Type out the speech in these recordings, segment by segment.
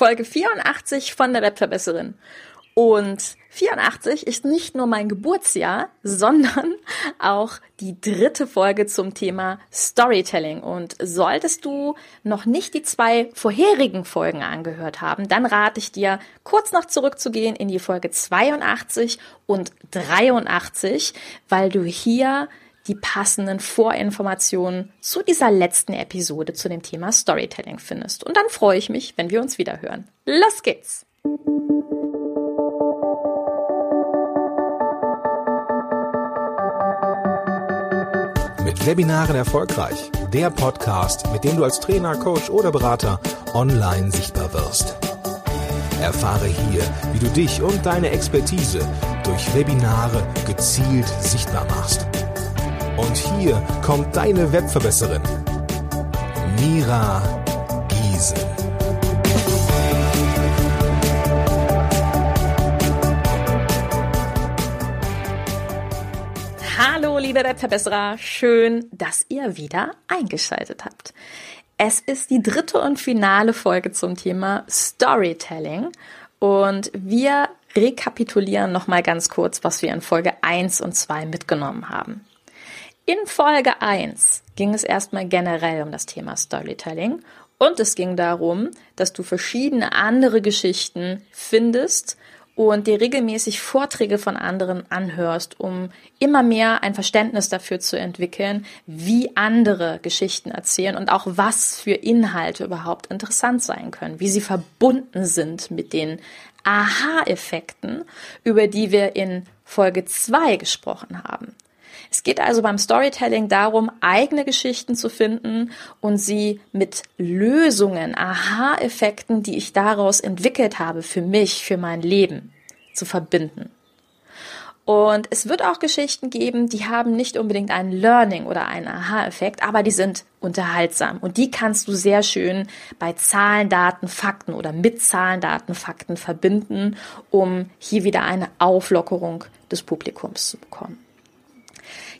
Folge 84 von der Webverbesserin. Und 84 ist nicht nur mein Geburtsjahr, sondern auch die dritte Folge zum Thema Storytelling. Und solltest du noch nicht die zwei vorherigen Folgen angehört haben, dann rate ich dir, kurz noch zurückzugehen in die Folge 82 und 83, weil du hier die passenden Vorinformationen zu dieser letzten Episode zu dem Thema Storytelling findest. Und dann freue ich mich, wenn wir uns wieder hören. Los geht's! Mit Webinaren erfolgreich. Der Podcast, mit dem du als Trainer, Coach oder Berater online sichtbar wirst. Erfahre hier, wie du dich und deine Expertise durch Webinare gezielt sichtbar machst. Und hier kommt deine Webverbesserin, Mira Giesen. Hallo, liebe Webverbesserer, schön, dass ihr wieder eingeschaltet habt. Es ist die dritte und finale Folge zum Thema Storytelling und wir rekapitulieren nochmal ganz kurz, was wir in Folge 1 und 2 mitgenommen haben. In Folge 1 ging es erstmal generell um das Thema Storytelling und es ging darum, dass du verschiedene andere Geschichten findest und dir regelmäßig Vorträge von anderen anhörst, um immer mehr ein Verständnis dafür zu entwickeln, wie andere Geschichten erzählen und auch was für Inhalte überhaupt interessant sein können, wie sie verbunden sind mit den Aha-Effekten, über die wir in Folge 2 gesprochen haben. Es geht also beim Storytelling darum, eigene Geschichten zu finden und sie mit Lösungen, Aha-Effekten, die ich daraus entwickelt habe für mich, für mein Leben, zu verbinden. Und es wird auch Geschichten geben, die haben nicht unbedingt einen Learning oder einen Aha-Effekt, aber die sind unterhaltsam. Und die kannst du sehr schön bei Zahlen, Daten, Fakten oder mit Zahlen, Daten, Fakten verbinden, um hier wieder eine Auflockerung des Publikums zu bekommen.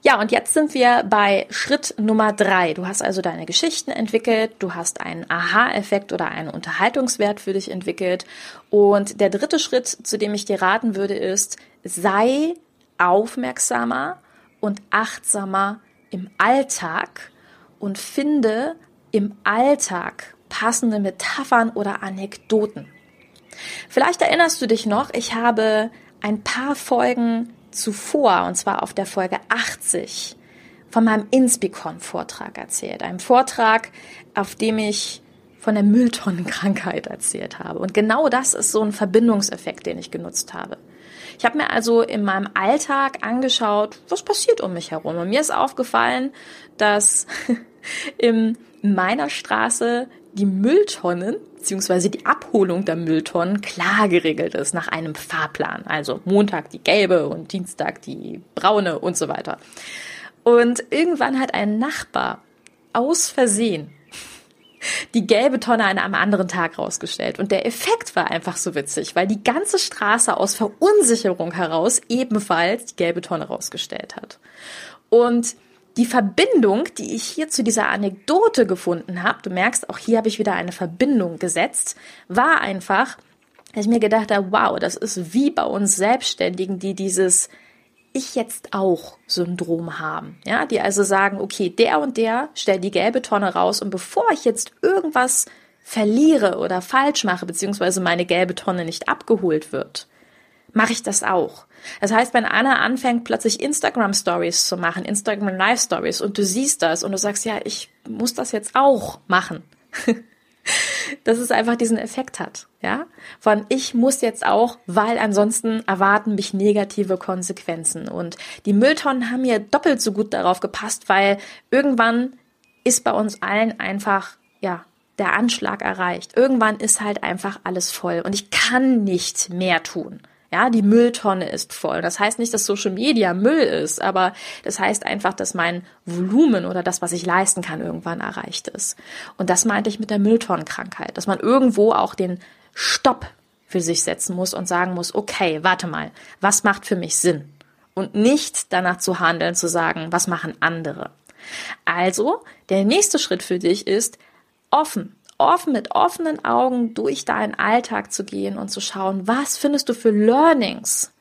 Ja, und jetzt sind wir bei Schritt Nummer drei. Du hast also deine Geschichten entwickelt, du hast einen Aha-Effekt oder einen Unterhaltungswert für dich entwickelt. Und der dritte Schritt, zu dem ich dir raten würde, ist, sei aufmerksamer und achtsamer im Alltag und finde im Alltag passende Metaphern oder Anekdoten. Vielleicht erinnerst du dich noch, ich habe ein paar Folgen zuvor, und zwar auf der Folge 80, von meinem Inspicon-Vortrag erzählt. Einem Vortrag, auf dem ich von der Mülltonnenkrankheit erzählt habe. Und genau das ist so ein Verbindungseffekt, den ich genutzt habe. Ich habe mir also in meinem Alltag angeschaut, was passiert um mich herum. Und mir ist aufgefallen, dass in meiner Straße die Mülltonnen beziehungsweise die Abholung der Mülltonnen klar geregelt ist nach einem Fahrplan. Also Montag die gelbe und Dienstag die braune und so weiter. Und irgendwann hat ein Nachbar aus Versehen die gelbe Tonne an einem anderen Tag rausgestellt. Und der Effekt war einfach so witzig, weil die ganze Straße aus Verunsicherung heraus ebenfalls die gelbe Tonne rausgestellt hat. Und die Verbindung, die ich hier zu dieser Anekdote gefunden habe, du merkst, auch hier habe ich wieder eine Verbindung gesetzt, war einfach, dass ich mir gedacht habe, wow, das ist wie bei uns Selbstständigen, die dieses ich jetzt auch Syndrom haben. Ja, die also sagen, okay, der und der stellt die gelbe Tonne raus und bevor ich jetzt irgendwas verliere oder falsch mache, beziehungsweise meine gelbe Tonne nicht abgeholt wird, mache ich das auch. Das heißt, wenn Anna anfängt, plötzlich Instagram Stories zu machen, Instagram Live Stories, und du siehst das und du sagst, ja, ich muss das jetzt auch machen. dass es einfach diesen Effekt hat, ja? Von ich muss jetzt auch, weil ansonsten erwarten mich negative Konsequenzen. Und die Mülltonnen haben mir doppelt so gut darauf gepasst, weil irgendwann ist bei uns allen einfach, ja, der Anschlag erreicht. Irgendwann ist halt einfach alles voll und ich kann nicht mehr tun. Ja, die Mülltonne ist voll. Das heißt nicht, dass Social Media Müll ist, aber das heißt einfach, dass mein Volumen oder das, was ich leisten kann, irgendwann erreicht ist. Und das meinte ich mit der Mülltonnenkrankheit, dass man irgendwo auch den Stopp für sich setzen muss und sagen muss, okay, warte mal, was macht für mich Sinn? Und nicht danach zu handeln, zu sagen, was machen andere? Also, der nächste Schritt für dich ist, offen, offen, mit offenen Augen durch deinen Alltag zu gehen und zu schauen, was findest du für Learnings?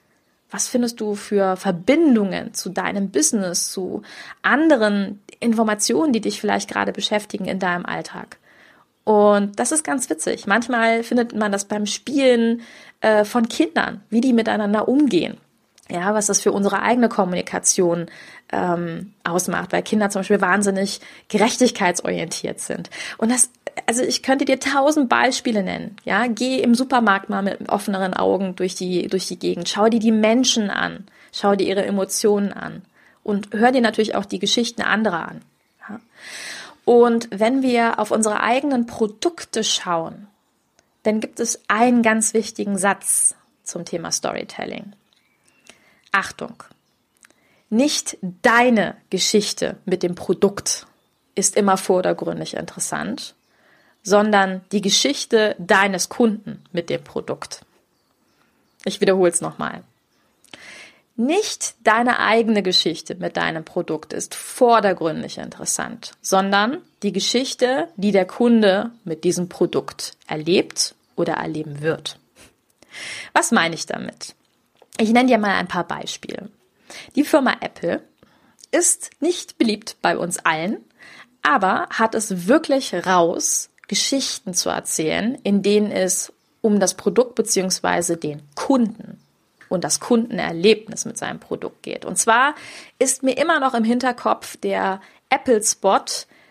Was findest du für Verbindungen zu deinem Business, zu anderen Informationen, die dich vielleicht gerade beschäftigen in deinem Alltag? Und das ist ganz witzig. Manchmal findet man das beim Spielen äh, von Kindern, wie die miteinander umgehen. Ja, was das für unsere eigene Kommunikation ähm, ausmacht, weil Kinder zum Beispiel wahnsinnig gerechtigkeitsorientiert sind. Und das, also ich könnte dir tausend Beispiele nennen. Ja, geh im Supermarkt mal mit offeneren Augen durch die durch die Gegend. Schau dir die Menschen an, schau dir ihre Emotionen an und hör dir natürlich auch die Geschichten anderer an. Ja? Und wenn wir auf unsere eigenen Produkte schauen, dann gibt es einen ganz wichtigen Satz zum Thema Storytelling. Achtung, nicht deine Geschichte mit dem Produkt ist immer vordergründig interessant, sondern die Geschichte deines Kunden mit dem Produkt. Ich wiederhole es nochmal. Nicht deine eigene Geschichte mit deinem Produkt ist vordergründig interessant, sondern die Geschichte, die der Kunde mit diesem Produkt erlebt oder erleben wird. Was meine ich damit? Ich nenne dir mal ein paar Beispiele. Die Firma Apple ist nicht beliebt bei uns allen, aber hat es wirklich raus, Geschichten zu erzählen, in denen es um das Produkt beziehungsweise den Kunden und das Kundenerlebnis mit seinem Produkt geht. Und zwar ist mir immer noch im Hinterkopf der Apple Spot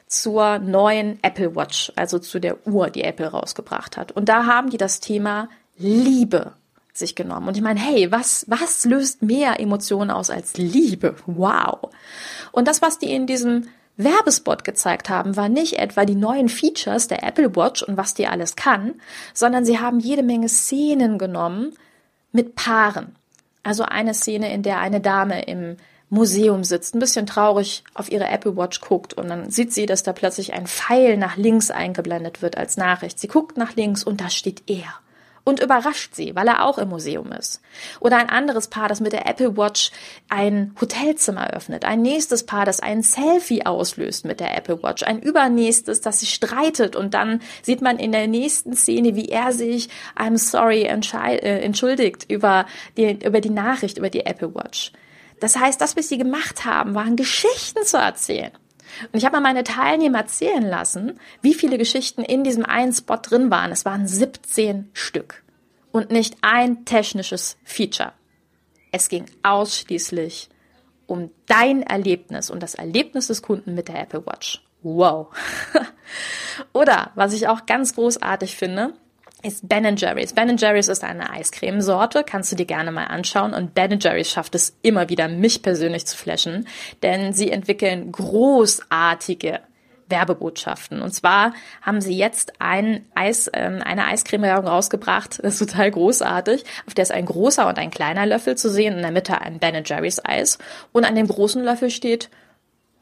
zur neuen Apple Watch, also zu der Uhr, die Apple rausgebracht hat. Und da haben die das Thema Liebe sich genommen. Und ich meine, hey, was, was löst mehr Emotionen aus als Liebe? Wow. Und das, was die in diesem Werbespot gezeigt haben, war nicht etwa die neuen Features der Apple Watch und was die alles kann, sondern sie haben jede Menge Szenen genommen mit Paaren. Also eine Szene, in der eine Dame im Museum sitzt, ein bisschen traurig auf ihre Apple Watch guckt und dann sieht sie, dass da plötzlich ein Pfeil nach links eingeblendet wird als Nachricht. Sie guckt nach links und da steht er und überrascht sie, weil er auch im Museum ist. Oder ein anderes Paar, das mit der Apple Watch ein Hotelzimmer öffnet. Ein nächstes Paar, das ein Selfie auslöst mit der Apple Watch. Ein übernächstes, das sich streitet und dann sieht man in der nächsten Szene, wie er sich I'm sorry äh, entschuldigt über die, über die Nachricht über die Apple Watch. Das heißt, das, was sie gemacht haben, waren Geschichten zu erzählen. Und ich habe mal meine Teilnehmer zählen lassen, wie viele Geschichten in diesem einen Spot drin waren. Es waren 17 Stück und nicht ein technisches Feature. Es ging ausschließlich um dein Erlebnis und das Erlebnis des Kunden mit der Apple Watch. Wow. Oder was ich auch ganz großartig finde, ist Ben Jerry's. Ben Jerry's ist eine Eiscremesorte, kannst du dir gerne mal anschauen. Und Ben Jerry's schafft es immer wieder, mich persönlich zu flashen, denn sie entwickeln großartige Werbebotschaften. Und zwar haben sie jetzt ein Eis, ähm, eine Eiscreme-Werbung rausgebracht, das ist total großartig, auf der ist ein großer und ein kleiner Löffel zu sehen, in der Mitte ein Ben Jerry's Eis. Und an dem großen Löffel steht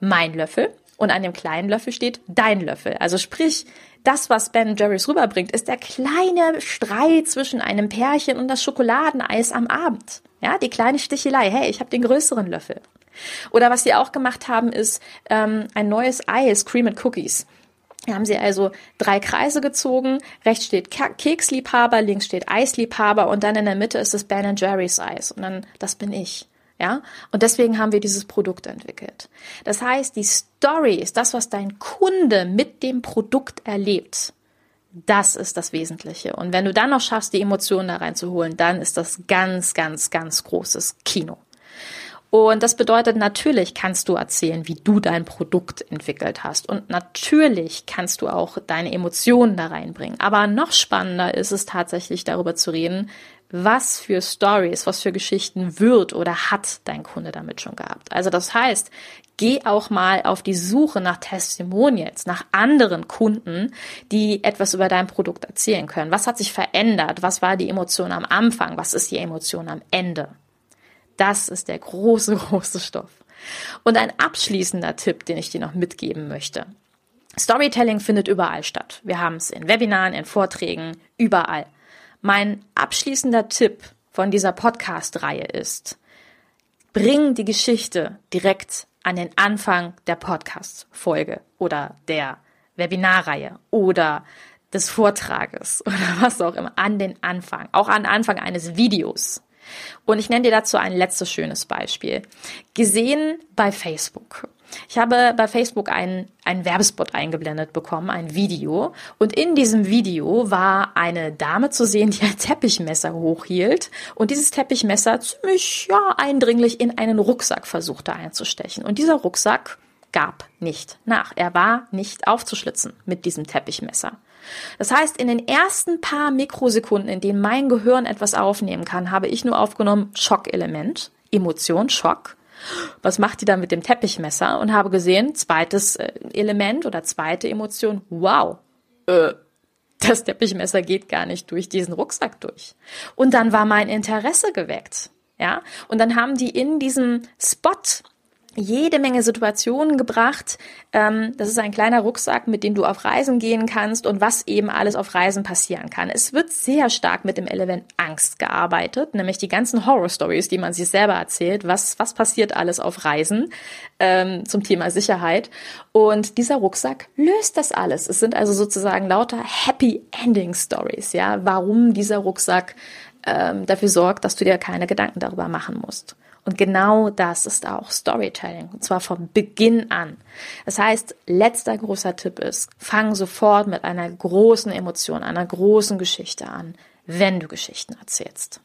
mein Löffel und an dem kleinen Löffel steht dein Löffel. Also sprich, das, was Ben Jerry's rüberbringt, ist der kleine Streit zwischen einem Pärchen und das Schokoladeneis am Abend. Ja, die kleine Stichelei. Hey, ich habe den größeren Löffel. Oder was sie auch gemacht haben, ist ähm, ein neues Eis, Cream and Cookies. Da haben sie also drei Kreise gezogen. Rechts steht Keksliebhaber, links steht Eisliebhaber und dann in der Mitte ist das Ben Jerry's Eis. Und dann, das bin ich. Ja, und deswegen haben wir dieses Produkt entwickelt. Das heißt, die Story ist das, was dein Kunde mit dem Produkt erlebt. Das ist das Wesentliche. Und wenn du dann noch schaffst, die Emotionen da reinzuholen, dann ist das ganz, ganz, ganz großes Kino. Und das bedeutet, natürlich kannst du erzählen, wie du dein Produkt entwickelt hast. Und natürlich kannst du auch deine Emotionen da reinbringen. Aber noch spannender ist es tatsächlich darüber zu reden, was für Stories, was für Geschichten wird oder hat dein Kunde damit schon gehabt. Also das heißt, geh auch mal auf die Suche nach Testimonials, nach anderen Kunden, die etwas über dein Produkt erzählen können. Was hat sich verändert? Was war die Emotion am Anfang? Was ist die Emotion am Ende? Das ist der große, große Stoff. Und ein abschließender Tipp, den ich dir noch mitgeben möchte. Storytelling findet überall statt. Wir haben es in Webinaren, in Vorträgen, überall. Mein abschließender Tipp von dieser Podcast-Reihe ist, bring die Geschichte direkt an den Anfang der Podcast-Folge oder der Webinarreihe oder des Vortrages oder was auch immer, an den Anfang, auch an Anfang eines Videos. Und ich nenne dir dazu ein letztes schönes Beispiel. Gesehen bei Facebook. Ich habe bei Facebook einen, einen Werbespot eingeblendet bekommen, ein Video. Und in diesem Video war eine Dame zu sehen, die ein Teppichmesser hochhielt und dieses Teppichmesser ziemlich ja, eindringlich in einen Rucksack versuchte einzustechen. Und dieser Rucksack gab nicht nach. Er war nicht aufzuschlitzen mit diesem Teppichmesser. Das heißt, in den ersten paar Mikrosekunden, in denen mein Gehirn etwas aufnehmen kann, habe ich nur aufgenommen Schockelement, Emotion, Schock. Was macht die da mit dem Teppichmesser? Und habe gesehen, zweites äh, Element oder zweite Emotion, wow, äh, das Teppichmesser geht gar nicht durch diesen Rucksack durch. Und dann war mein Interesse geweckt. Ja, und dann haben die in diesem Spot jede Menge Situationen gebracht. Ähm, das ist ein kleiner Rucksack, mit dem du auf Reisen gehen kannst und was eben alles auf Reisen passieren kann. Es wird sehr stark mit dem Element Angst gearbeitet, nämlich die ganzen Horror-Stories, die man sich selber erzählt. Was, was passiert alles auf Reisen ähm, zum Thema Sicherheit? Und dieser Rucksack löst das alles. Es sind also sozusagen lauter Happy Ending Stories, ja, warum dieser Rucksack ähm, dafür sorgt, dass du dir keine Gedanken darüber machen musst. Und genau das ist auch Storytelling, und zwar von Beginn an. Das heißt, letzter großer Tipp ist, fang sofort mit einer großen Emotion, einer großen Geschichte an, wenn du Geschichten erzählst.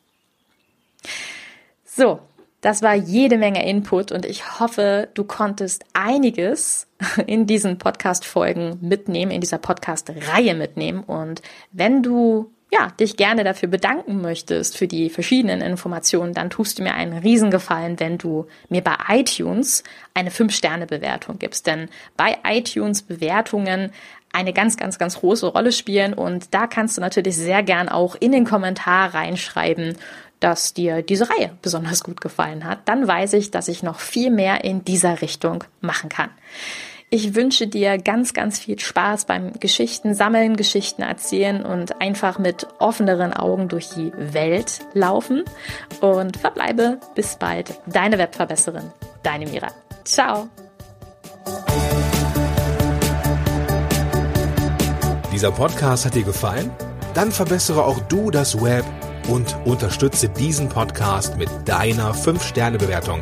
So, das war jede Menge Input und ich hoffe, du konntest einiges in diesen Podcast-Folgen mitnehmen, in dieser Podcast-Reihe mitnehmen. Und wenn du ja, dich gerne dafür bedanken möchtest für die verschiedenen Informationen, dann tust du mir einen Riesengefallen, wenn du mir bei iTunes eine 5-Sterne-Bewertung gibst. Denn bei iTunes Bewertungen eine ganz, ganz, ganz große Rolle spielen und da kannst du natürlich sehr gern auch in den Kommentar reinschreiben, dass dir diese Reihe besonders gut gefallen hat. Dann weiß ich, dass ich noch viel mehr in dieser Richtung machen kann. Ich wünsche dir ganz, ganz viel Spaß beim Geschichten sammeln, Geschichten erzählen und einfach mit offeneren Augen durch die Welt laufen. Und verbleibe bis bald. Deine Webverbesserin, deine Mira. Ciao. Dieser Podcast hat dir gefallen? Dann verbessere auch du das Web und unterstütze diesen Podcast mit deiner 5-Sterne-Bewertung